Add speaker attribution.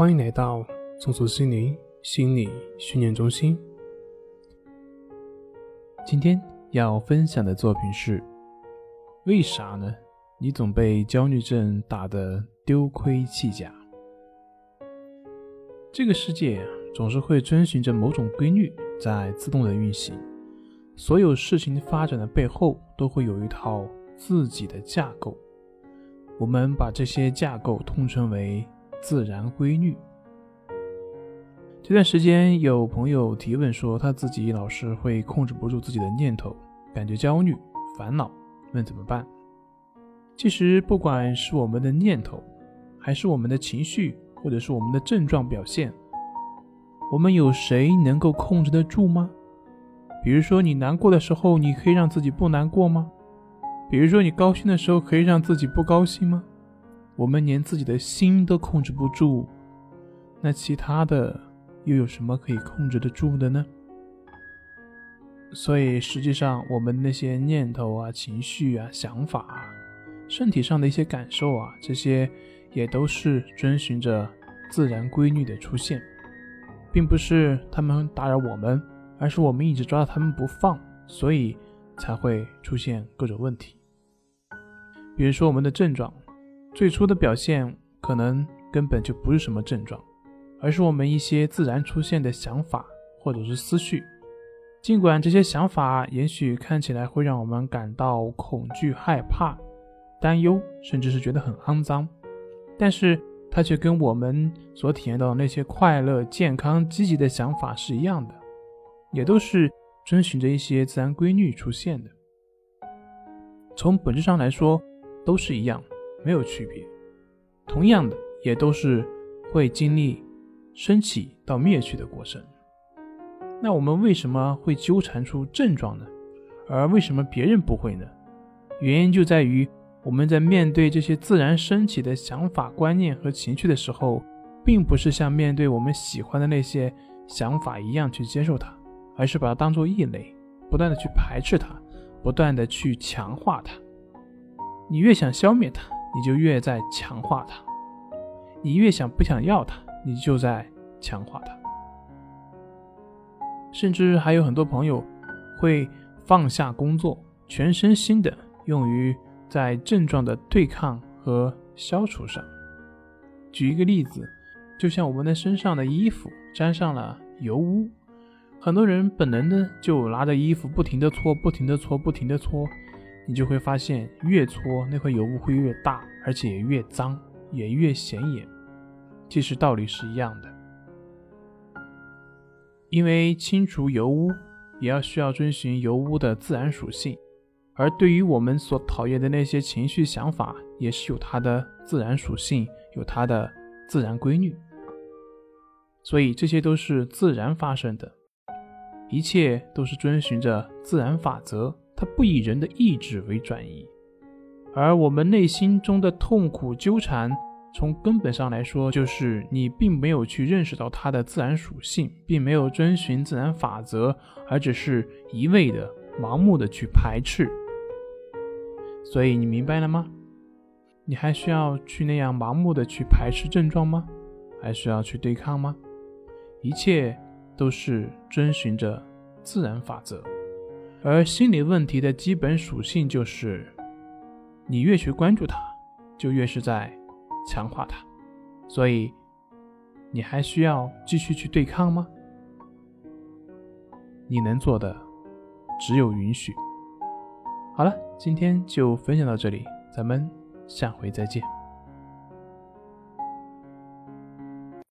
Speaker 1: 欢迎来到松鼠心灵心理训练中心。今天要分享的作品是：为啥呢？你总被焦虑症打得丢盔弃甲？这个世界总是会遵循着某种规律在自动的运行，所有事情发展的背后都会有一套自己的架构。我们把这些架构通称为自然规律。这段时间有朋友提问说，他自己老是会控制不住自己的念头，感觉焦虑、烦恼，问怎么办？其实，不管是我们的念头，还是我们的情绪，或者是我们的症状表现，我们有谁能够控制得住吗？比如说，你难过的时候，你可以让自己不难过吗？比如说，你高兴的时候，可以让自己不高兴吗？我们连自己的心都控制不住，那其他的又有什么可以控制得住的呢？所以，实际上，我们那些念头啊、情绪啊、想法啊、身体上的一些感受啊，这些也都是遵循着自然规律的出现，并不是他们打扰我们，而是我们一直抓着他们不放，所以才会出现各种问题。比如说，我们的症状最初的表现可能根本就不是什么症状，而是我们一些自然出现的想法或者是思绪。尽管这些想法也许看起来会让我们感到恐惧、害怕、担忧，甚至是觉得很肮脏，但是它却跟我们所体验到的那些快乐、健康、积极的想法是一样的，也都是遵循着一些自然规律出现的。从本质上来说，都是一样，没有区别。同样的，也都是会经历升起到灭去的过程。那我们为什么会纠缠出症状呢？而为什么别人不会呢？原因就在于我们在面对这些自然升起的想法、观念和情绪的时候，并不是像面对我们喜欢的那些想法一样去接受它，而是把它当做异类，不断的去排斥它，不断的去强化它。你越想消灭它，你就越在强化它；你越想不想要它，你就在强化它。甚至还有很多朋友会放下工作，全身心的用于在症状的对抗和消除上。举一个例子，就像我们的身上的衣服沾上了油污，很多人本能的就拿着衣服不停的搓，不停的搓，不停的搓。你就会发现，越搓那块油污会越大，而且越脏，也越显眼。其实道理是一样的，因为清除油污也要需要遵循油污的自然属性，而对于我们所讨厌的那些情绪想法，也是有它的自然属性，有它的自然规律。所以这些都是自然发生的，一切都是遵循着自然法则。它不以人的意志为转移，而我们内心中的痛苦纠缠，从根本上来说，就是你并没有去认识到它的自然属性，并没有遵循自然法则，而只是一味的盲目的去排斥。所以你明白了吗？你还需要去那样盲目的去排斥症状吗？还需要去对抗吗？一切都是遵循着自然法则。而心理问题的基本属性就是，你越去关注它，就越是在强化它。所以，你还需要继续去对抗吗？你能做的只有允许。好了，今天就分享到这里，咱们下回再见。